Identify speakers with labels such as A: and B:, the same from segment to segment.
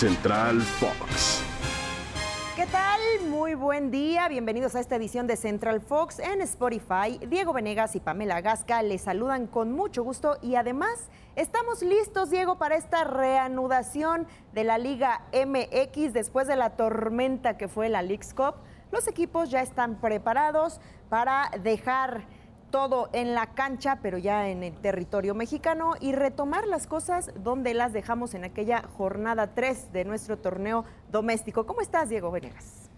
A: Central Fox.
B: ¿Qué tal? Muy buen día. Bienvenidos a esta edición de Central Fox en Spotify. Diego Venegas y Pamela Gasca les saludan con mucho gusto y además estamos listos, Diego, para esta reanudación de la Liga MX después de la tormenta que fue la League's Cup. Los equipos ya están preparados para dejar todo en la cancha, pero ya en el territorio mexicano, y retomar las cosas donde las dejamos en aquella jornada 3 de nuestro torneo doméstico. ¿Cómo estás, Diego Venegas?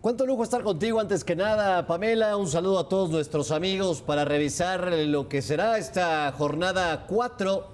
C: Cuánto lujo estar contigo antes que nada, Pamela. Un saludo a todos nuestros amigos para revisar lo que será esta jornada 4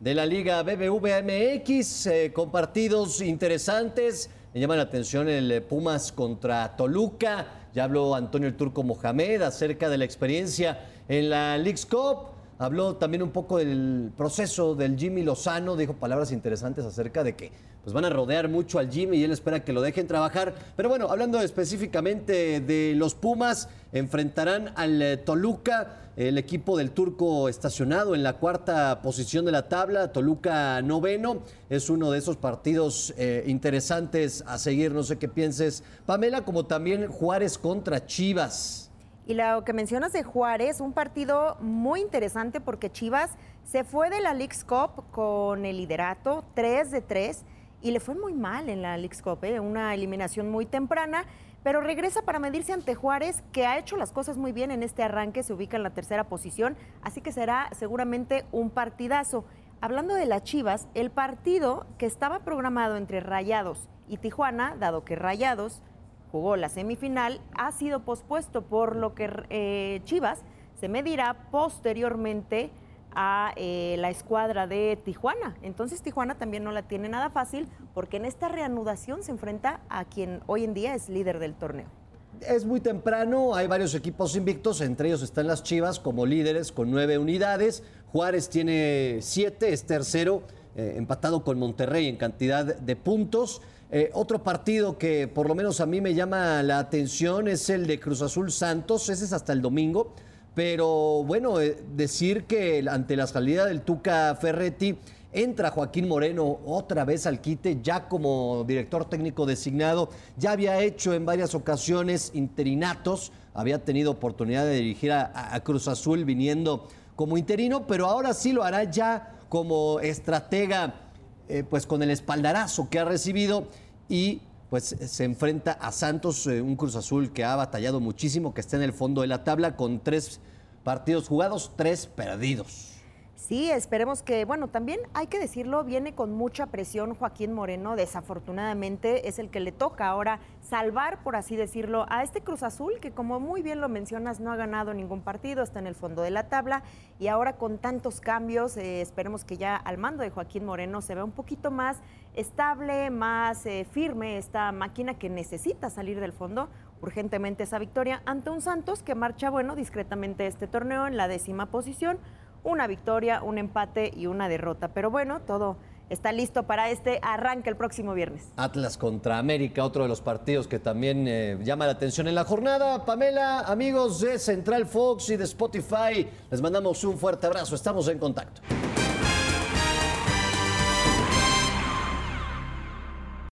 C: de la Liga BBVA MX, eh, con partidos interesantes. Me llama la atención el Pumas contra Toluca. Ya habló Antonio el Turco Mohamed acerca de la experiencia en la League's Cup. Habló también un poco del proceso del Jimmy Lozano, dijo palabras interesantes acerca de que pues van a rodear mucho al Jimmy y él espera que lo dejen trabajar. Pero bueno, hablando específicamente de los Pumas, enfrentarán al eh, Toluca, el equipo del turco estacionado en la cuarta posición de la tabla, Toluca noveno. Es uno de esos partidos eh, interesantes a seguir, no sé qué pienses, Pamela, como también Juárez contra Chivas.
B: Y lo que mencionas de Juárez, un partido muy interesante porque Chivas se fue de la League's Cup con el liderato 3 de 3 y le fue muy mal en la League's Cup, ¿eh? una eliminación muy temprana, pero regresa para medirse ante Juárez, que ha hecho las cosas muy bien en este arranque, se ubica en la tercera posición, así que será seguramente un partidazo. Hablando de las Chivas, el partido que estaba programado entre Rayados y Tijuana, dado que Rayados jugó la semifinal, ha sido pospuesto, por lo que eh, Chivas se medirá posteriormente a eh, la escuadra de Tijuana. Entonces Tijuana también no la tiene nada fácil porque en esta reanudación se enfrenta a quien hoy en día es líder del torneo.
C: Es muy temprano, hay varios equipos invictos, entre ellos están las Chivas como líderes con nueve unidades, Juárez tiene siete, es tercero, eh, empatado con Monterrey en cantidad de puntos. Eh, otro partido que por lo menos a mí me llama la atención es el de Cruz Azul Santos, ese es hasta el domingo, pero bueno, eh, decir que ante la salida del Tuca Ferretti entra Joaquín Moreno otra vez al quite, ya como director técnico designado, ya había hecho en varias ocasiones interinatos, había tenido oportunidad de dirigir a, Cruz Azul viniendo como interino, pero ahora sí lo hará ya como estratega, eh, pues con el espaldarazo que ha recibido y pues se enfrenta a Santos, eh, un Cruz Azul que ha batallado muchísimo, que está en el fondo de la tabla con tres partidos jugados, tres perdidos.
B: Sí, esperemos que, bueno, también hay que decirlo, viene con mucha presión Joaquín Moreno, desafortunadamente es el que le toca ahora salvar, por así decirlo, a este Cruz Azul que como muy bien lo mencionas no ha ganado ningún partido, está en el fondo de la tabla y ahora con tantos cambios, eh, esperemos que ya al mando de Joaquín Moreno se vea un poquito más estable, más eh, firme esta máquina que necesita salir del fondo urgentemente esa victoria ante un Santos que marcha, bueno, discretamente este torneo en la décima posición una victoria, un empate y una derrota. Pero bueno, todo está listo para este arranque el próximo viernes.
C: Atlas contra América, otro de los partidos que también eh, llama la atención en la jornada. Pamela, amigos de Central Fox y de Spotify, les mandamos un fuerte abrazo. Estamos en contacto.